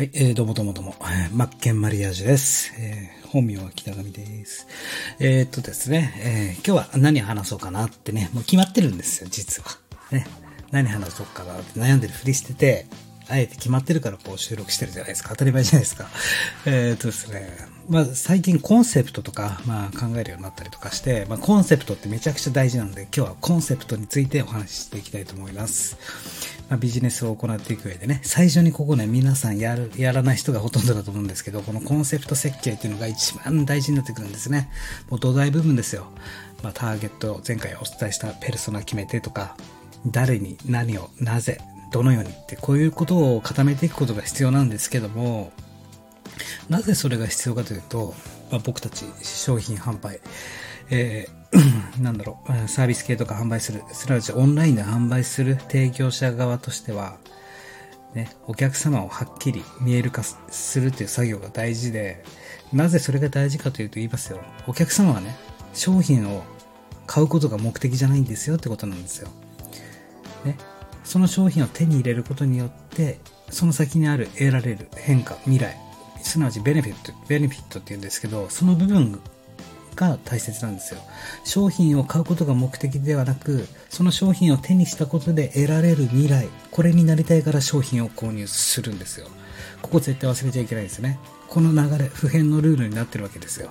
はい、えー、どうもどうもどうも、マッケンマリアージュです。えー、本名は北上です。えー、っとですね、えー、今日は何話そうかなってね、もう決まってるんですよ、実は。ね。何話そうかなって悩んでるふりしてて、あえて決まってるからこう収録してるじゃないですか。当たり前じゃないですか。え、っとですね、まあ最近コンセプトとか、まあ考えるようになったりとかして、まあコンセプトってめちゃくちゃ大事なんで、今日はコンセプトについてお話ししていきたいと思います。まあ、ビジネスを行っていく上でね、最初にここね、皆さんやる、やらない人がほとんどだと思うんですけど、このコンセプト設計っていうのが一番大事になってくるんですね。もう土台部分ですよ。まあ、ターゲット、前回お伝えしたペルソナ決めてとか、誰に何を、なぜ、どのようにって、こういうことを固めていくことが必要なんですけども、なぜそれが必要かというと、まあ、僕たち商品販売、えー なんだろう、サービス系とか販売する、すなわちオンラインで販売する提供者側としては、ね、お客様をはっきり見える化するという作業が大事で、なぜそれが大事かというと言いますよ。お客様はね、商品を買うことが目的じゃないんですよってことなんですよ。ね。その商品を手に入れることによって、その先にある得られる変化、未来、すなわちベネフィット、ベネフィットって言うんですけど、その部分が大切なんですよ。商品を買うことが目的ではなく、その商品を手にしたことで得られる未来、これになりたいから商品を購入するんですよ。ここ絶対忘れちゃいけないですね。この流れ、普遍のルールになってるわけですよ。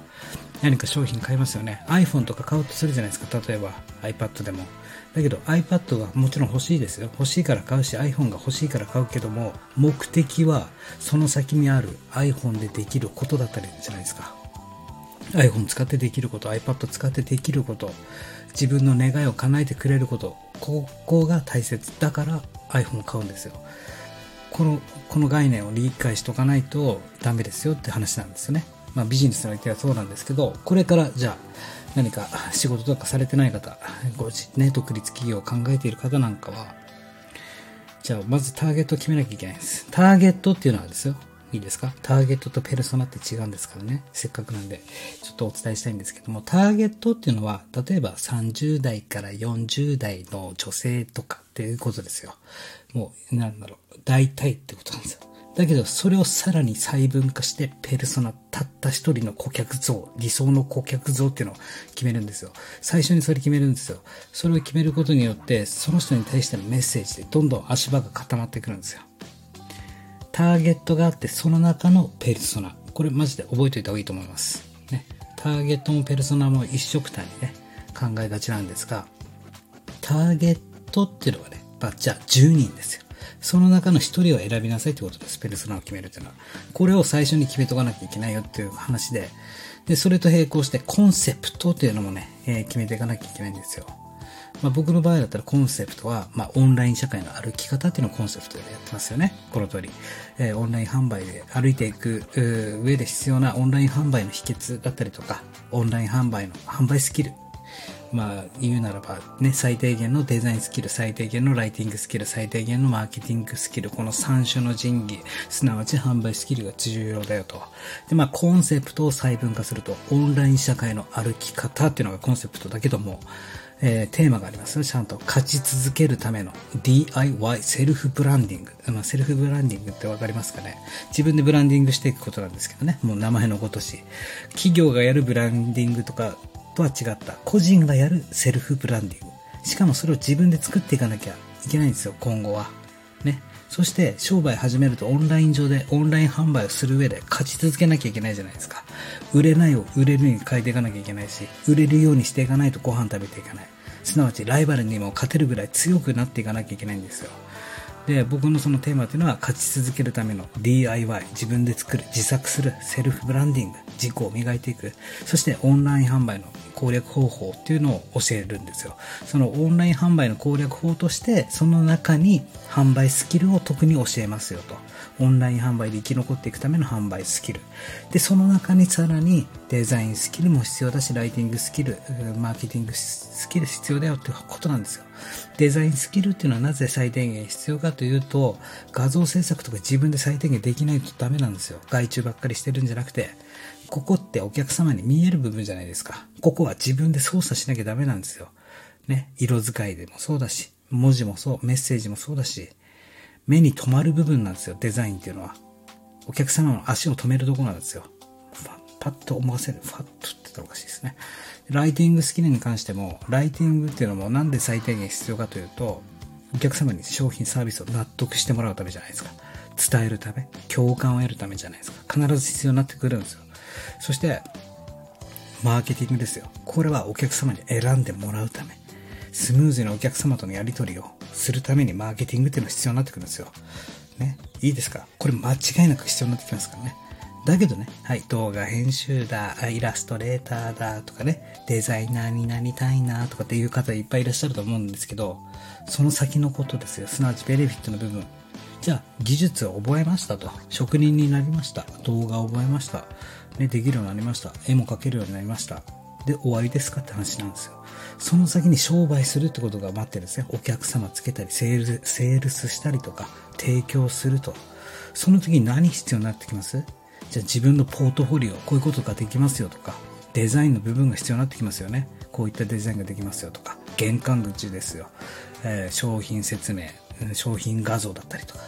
何か商品買いますよね。iPhone とか買おうとするじゃないですか。例えば iPad でも。だけど iPad はもちろん欲しいですよ。欲しいから買うし iPhone が欲しいから買うけども、目的はその先にある iPhone でできることだったりじゃないですか。iPhone 使ってできること、iPad 使ってできること、自分の願いを叶えてくれること、ここが大切だから iPhone 買うんですよ。この、この概念を理解しとかないとダメですよって話なんですよね。まあビジネスの相手はそうなんですけど、これからじゃあ何か仕事とかされてない方、ご自ね、独立企業を考えている方なんかは、じゃあまずターゲットを決めなきゃいけないんです。ターゲットっていうのはですよ、いいですか？ターゲットとペルソナって違うんですからね。せっかくなんで、ちょっとお伝えしたいんですけども、ターゲットっていうのは、例えば30代から40代の女性とかっていうことですよ。もう、なんだろう、大体ってことなんですよ。だけど、それをさらに細分化して、ペルソナ、たった一人の顧客像、理想の顧客像っていうのを決めるんですよ。最初にそれ決めるんですよ。それを決めることによって、その人に対してのメッセージでどんどん足場が固まってくるんですよ。ターゲットがあって、その中のペルソナ。これマジで覚えておいた方がいいと思います。ね。ターゲットもペルソナも一色単にね、考えがちなんですが、ターゲットっていうのはね、まあ、じゃあ10人ですよ。その中の1人を選びなさいってことです。ペルソナを決めるっていうのは。これを最初に決めとかなきゃいけないよっていう話で、で、それと並行してコンセプトっていうのもね、えー、決めていかなきゃいけないんですよ。まあ、僕の場合だったらコンセプトは、まあ、オンライン社会の歩き方っていうのをコンセプトでやってますよね。この通り。えー、オンライン販売で歩いていく上で必要なオンライン販売の秘訣だったりとか、オンライン販売の販売スキル。まあ、言うならば、ね、最低限のデザインスキル、最低限のライティングスキル、最低限のマーケティングスキル、この3種の神器、すなわち販売スキルが重要だよと。で、まあ、コンセプトを細分化すると、オンライン社会の歩き方っていうのがコンセプトだけども、えー、テーマがありますちゃんと勝ち続けるための DIY セルフブランディング。まあ、セルフブランディングってわかりますかね自分でブランディングしていくことなんですけどね。もう名前のごとし。企業がやるブランディングとかとは違った、個人がやるセルフブランディング。しかもそれを自分で作っていかなきゃいけないんですよ、今後は。ね。そして商売始めるとオンライン上でオンライン販売をする上で勝ち続けなきゃいけないじゃないですか。売れないを売れるに変えていかなきゃいけないし、売れるようにしていかないとご飯食べていかない。すなわちライバルにも勝てるぐらい強くなっていかなきゃいけないんですよ。で、僕のそのテーマというのは勝ち続けるための DIY、自分で作る、自作する、セルフブランディング、自己を磨いていく、そしてオンライン販売の攻略方法っていうのを教えるんですよ。そのオンライン販売の攻略法として、その中に販売スキルを特に教えますよと。オンライン販売で生き残っていくための販売スキル。で、その中にさらにデザインスキルも必要だし、ライティングスキル、マーケティングスキル必要だよっていうことなんですよ。デザインスキルっていうのはなぜ最低限必要かというと、画像制作とか自分で最低限できないとダメなんですよ。外注ばっかりしてるんじゃなくて、ここってお客様に見える部分じゃないですか。ここは自分で操作しなきゃダメなんですよ。ね。色使いでもそうだし、文字もそう、メッセージもそうだし、目に留まる部分なんですよ、デザインっていうのは。お客様の足を止めるとこなんですよ。パッと思わせる。ファッとって言ったらおかしいですね。ライティングスキルに関しても、ライティングっていうのもなんで最低限必要かというと、お客様に商品サービスを納得してもらうためじゃないですか。伝えるため、共感を得るためじゃないですか。必ず必要になってくるんですよ。そして、マーケティングですよ。これはお客様に選んでもらうため。スムーズにお客様とのやり取りをするためにマーケティングっていうのが必要になってくるんですよ。ね。いいですか？これ間違いなく必要になってきますからね。だけどね、はい、動画編集だ、イラストレーターだとかね、デザイナーになりたいなとかっていう方いっぱいいらっしゃると思うんですけど、その先のことですよ。すなわちベネフィットの部分。じゃあ、技術を覚えましたと。職人になりました。動画を覚えました。ね、できるようになりました。絵も描けるようになりました。で、終わりですかって話なんですよ。その先に商売するってことが待ってるんですね。お客様つけたり、セールスセールスしたりとか、提供すると。その時に何必要になってきます？じゃあ自分のポートフォリオ、こういうことができますよとか、デザインの部分が必要になってきますよね。こういったデザインができますよとか、玄関口ですよ。えー、商品説明、商品画像だったりとか。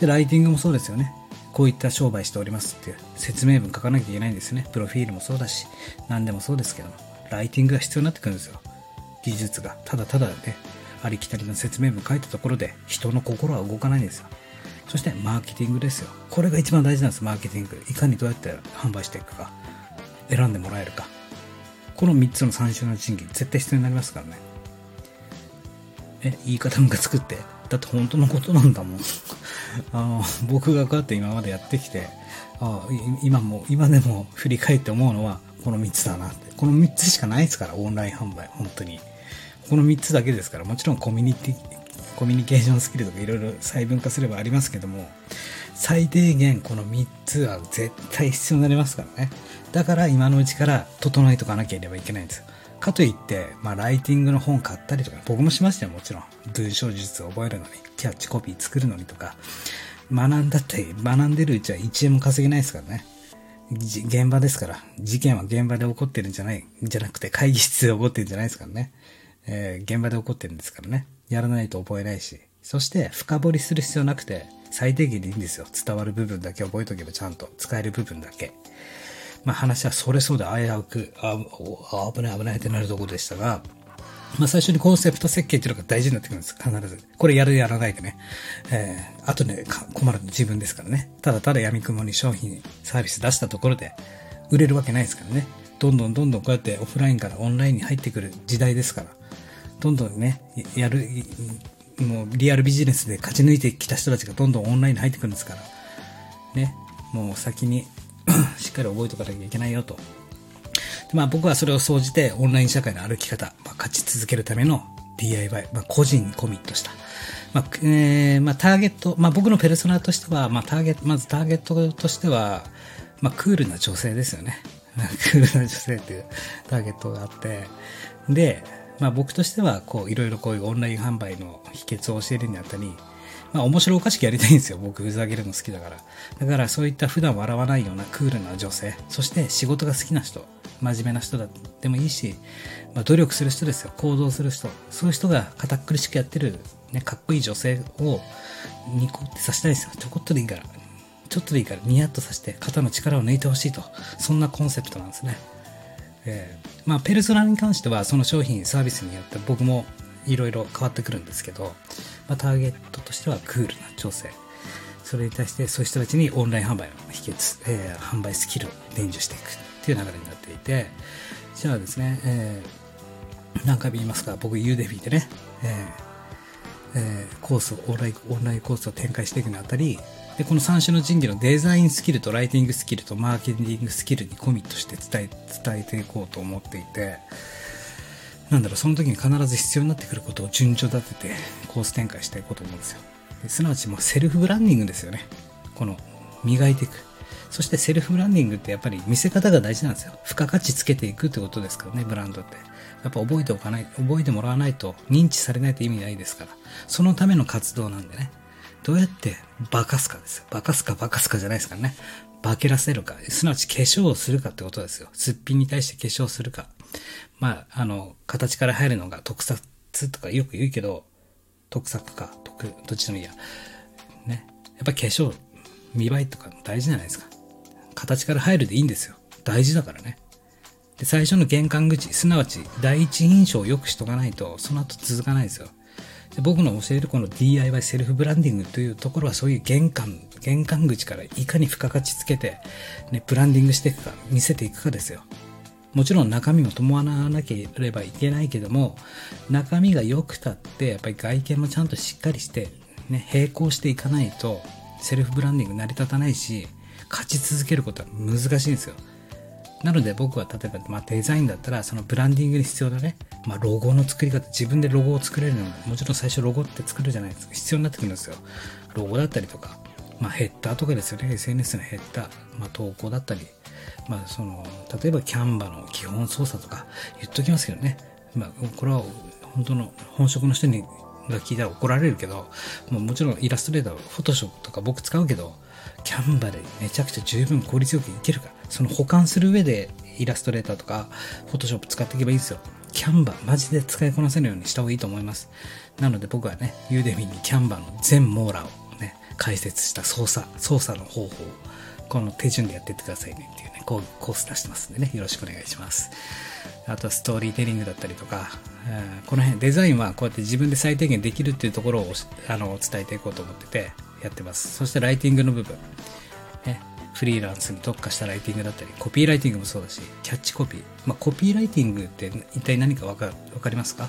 で、ライティングもそうですよね。こういった商売しておりますっていう説明文書かなきゃいけないんですね。プロフィールもそうだし、何でもそうですけども、ライティングが必要になってくるんですよ。技術が。ただただね、ありきたりの説明文書いたところで人の心は動かないんですよ。そしてマーケティングですよ。これが一番大事なんです、マーケティング。いかにどうやって販売していくか、選んでもらえるか。この3つの3種の賃金、絶対必要になりますからね。え、言い方ムカつくって。だって本当のことなんだもん。あの、僕がこうやって今までやってきて、あ今も、今でも振り返って思うのは、この3つだなって。この3つしかないですから、オンライン販売、本当に。この3つだけですから、もちろんコミュニティ、コミュニケーションスキルとかいろいろ細分化すればありますけども、最低限この3つは絶対必要になりますからね。だから今のうちから整えとかなければいけないんですよ。かといって、まあ、ライティングの本買ったりとか、僕もしましたよ、もちろん。文章術を覚えるのに、キャッチコピー作るのにとか、学んだって、学んでるうちは1円も稼げないですからね。現場ですから。事件は現場で起こってるんじゃない、じゃなくて会議室で起こってるんじゃないですからね。えー、現場で起こってるんですからね。やらないと覚えないし。そして、深掘りする必要なくて、最低限でいいんですよ。伝わる部分だけ覚えとけばちゃんと使える部分だけ。まあ話はそれそうで危うく、あ危ない危ないってなるところでしたが、まあ最初にコンセプト設計っていうのが大事になってくるんです。必ず。これやるやらないでね。えー、あとね、困るの自分ですからね。ただただ闇雲に商品、サービス出したところで、売れるわけないですからね。どんどんどんどんこうやってオフラインからオンラインに入ってくる時代ですから。どんどんね、やる、もうリアルビジネスで勝ち抜いてきた人たちがどんどんオンラインに入ってくるんですから。ね。もう先に しっかり覚えとかなきゃいけないよと。でまあ僕はそれを総じてオンライン社会の歩き方、まあ、勝ち続けるための DIY、まあ、個人にコミットした。まあ、えー、まあ、ターゲット、まあ、僕のペルソナとしては、まあ、ターゲット、まずターゲットとしては、まあ、クールな女性ですよね。クールな女性っていうターゲットがあって、で、まあ、僕としては、こう、いろいろこういうオンライン販売の秘訣を教えるにあたり、まあ面白おかしくやりたいんですよ。僕ふざけるの好きだから。だからそういった普段笑わないようなクールな女性、そして仕事が好きな人、真面目な人だってもいいし、まあ、努力する人ですよ。行動する人。そういう人が堅苦しくやってる、ね、かっこいい女性をニコってさせたいんですよ。ちょこっとでいいから。ちょっとでいいからニヤッとさせて肩の力を抜いてほしいと。そんなコンセプトなんですね。えー、まあ、ペルソナに関してはその商品、サービスによって僕もいろいろ変わってくるんですけど、まあ、ターゲットとしてはクールな女性。それに対してそういう人たちにオンライン販売の秘訣、えー、販売スキルを伝授していくっていう流れになっていて、じゃあですね、えー、何回も言いますが、僕ユーデフィでね、えーえー、コースオンライン、オンラインコースを展開していくにあたり、で、この3種の神器のデザインスキルとライティングスキルとマーケティングスキルにコミットして伝え、伝えていこうと思っていて、なんだろう、その時に必ず必要になってくることを順序立ててコース展開していこうと思うんですよで。すなわちもうセルフブランディングですよね。この、磨いていく。そしてセルフブランディングってやっぱり見せ方が大事なんですよ。付加価値つけていくってことですからね、ブランドって。やっぱ覚えておかない、覚えてもらわないと認知されないと意味ないですから。そのための活動なんでね。どうやって化かすかですよ。化かすか化かすかじゃないですかね。化けらせるか。すなわち化粧をするかってことですよ。すっぴんに対して化粧するか。まあ、あの、形から入るのが特撮とかよく言うけど、特作か、特、どっちでもいいや。ね。やっぱ化粧、見栄えとか大事じゃないですか。形から入るでいいんですよ。大事だからね。で、最初の玄関口、すなわち第一印象を良くしとかないと、その後続かないですよ。で僕の教えるこの DIY セルフブランディングというところはそういう玄関、玄関口からいかに付加価値つけて、ね、ブランディングしていくか、見せていくかですよ。もちろん中身も伴わなければいけないけども、中身が良くたって、やっぱり外見もちゃんとしっかりして、ね、並行していかないと、セルフブランディング成り立たないし、勝ち続けることは難しいんですよ。なので僕は例えば、まあ、デザインだったらそのブランディングに必要なね、まあ、ロゴの作り方自分でロゴを作れるのももちろん最初ロゴって作るじゃないですか。必要になってくるんですよ。ロゴだったりとか、まあ、ヘッダーとかですよね。SNS のヘッダー、まあ、投稿だったり、まあ、その例えばキャンバの基本操作とか言っときますけどね、まあ、これは本当の本職の人にが聞いたら怒られるけど、もうもちろんイラストレーター、フォトショップとか僕使うけど、キャンバでめちゃくちゃ十分効率よくいけるか、その保管する上でイラストレーターとか、フォトショップ使っていけばいいですよ。キャンバー、マジで使いこなせるようにした方がいいと思います。なので僕はね、ユーデミにキャンバの全網羅をね、解説した操作、操作の方法を、この手順でやってってくださいねっていうね、こうコース出してますんでね、よろしくお願いします。あとはストーリーテリングだったりとか、この辺、デザインはこうやって自分で最低限できるっていうところをあの伝えていこうと思っててやってます。そしてライティングの部分。ね、フリーランスに特化したライティングだったり、コピーライティングもそうだし、キャッチコピー。まあ、コピーライティングって一体何かわかわかりますか？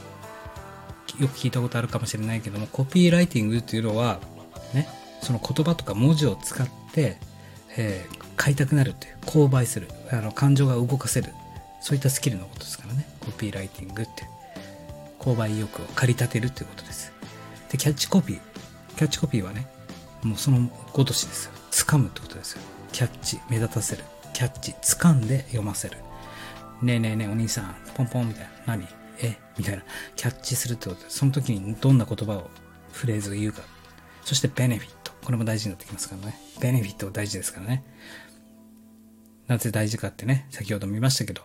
よく聞いたことあるかもしれないけども、コピーライティングっていうのは、ね、その言葉とか文字を使って、えー、買いたくなるっていう、購買する、あの感情が動かせる、そういったスキルのことですからね、コピーライティングって。購買意欲を駆り立てるということです。で、キャッチコピー。キャッチコピーはね、もうそのごとしですよ。掴むってことですよ。キャッチ、目立たせる。キャッチ、掴んで読ませる。ねえねえねえ、お兄さん、ポンポンみたいな。何？え？みたいな。キャッチするってことで、その時にどんな言葉を、フレーズを言うか。そしてベネフィット。これも大事になってきますからね。ベネフィット大事ですからね。なぜ大事かってね、先ほど見ましたけど、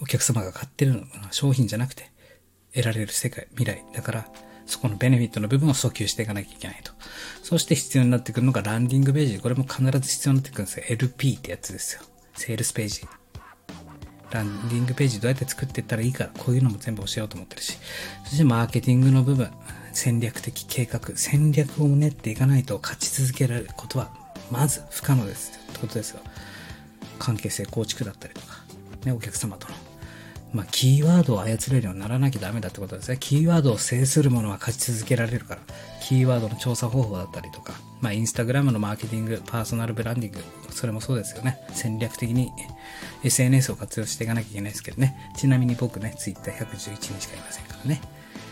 お客様が買ってるのは商品じゃなくて、得られる世界、未来。だから、そこのベネフィットの部分を訴求していかなきゃいけないと。そして必要になってくるのがランディングページ。これも必ず必要になってくるんですよ。LP ってやつですよ。セールスページ。ランディングページどうやって作っていったらいいか、こういうのも全部教えようと思ってるし。そしてマーケティングの部分。戦略的計画。戦略を練っていかないと勝ち続けられることは、まず不可能です。ってことですよ。関係性構築だったりとか、ね、お客様との。まあ、キーワードを操れるようにならなきゃダメだってことですね。キーワードを制するものは勝ち続けられるから。キーワードの調査方法だったりとか、まあ、インスタグラムのマーケティング、パーソナルブランディング、それもそうですよね。戦略的に SNS を活用していかなきゃいけないですけどね。ちなみに僕ね、ツイッター111人しかいませんからね。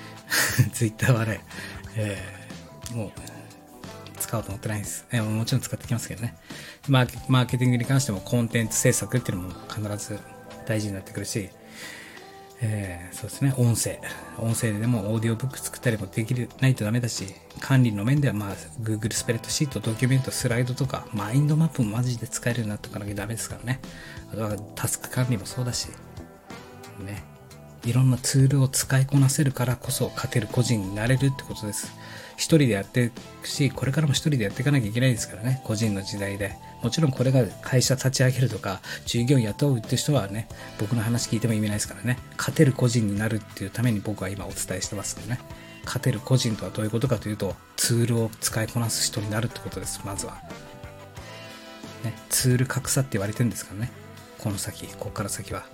ツイッターはね、えー、もう、使おうと思ってないんです。えー、もちろん使ってきますけどね。マーケティングに関してもコンテンツ制作っていうのも必ず大事になってくるし、えー、そうですね、音声。音声でもオーディオブック作ったりもできる、ないとダメだし、管理の面ではまあ、Google スプレッドシート、ドキュメント、スライドとか、マインドマップもマジで使えるようになっておかなきゃダメですからね。あとはタスク管理もそうだし、ね。いろんなツールを使いこなせるからこそ勝てる個人になれるってことです。一人でやっていくし、これからも一人でやっていかなきゃいけないですからね、個人の時代で。もちろんこれが会社立ち上げるとか、従業員雇うって人はね、僕の話聞いても意味ないですからね、勝てる個人になるっていうために僕は今お伝えしてますんでね。勝てる個人とはどういうことかというと、ツールを使いこなす人になるってことです、まずは。ね、ツール格差って言われてるんですからね。この先、ここから先は。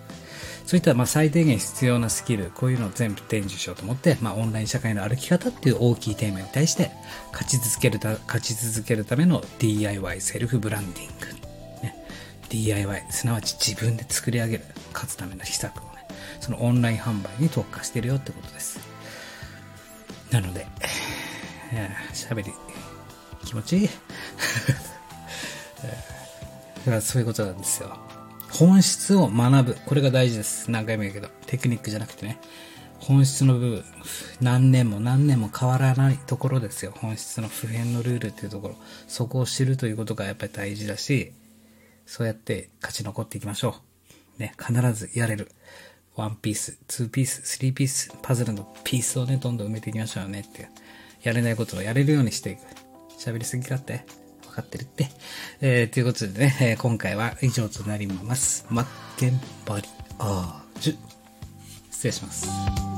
そういったまあ最低限必要なスキル、こういうのを全部伝授しようと思って、まあ、オンライン社会の歩き方っていう大きいテーマに対して、勝ち続けるた、勝ち続けるための DIY、セルフブランディング。ね、DIY、すなわち自分で作り上げる、勝つための秘策をね、そのオンライン販売に特化してるよってことです。なので、喋り、気持ちいい そういうことなんですよ。本質を学ぶ。これが大事です。何回も言うけど。テクニックじゃなくてね。本質の部分。何年も何年も変わらないところですよ。本質の普遍のルールっていうところ。そこを知るということがやっぱり大事だし、そうやって勝ち残っていきましょう。ね、必ずやれる。ワンピース、ツーピース、スリーピース、パズルのピースをね、どんどん埋めていきましょうよねっていう。やれないことをやれるようにしていく。喋りすぎかってわかってるって。えー、ということでね、えー、今回は以上となります。マッケンバリアージュ。失礼します。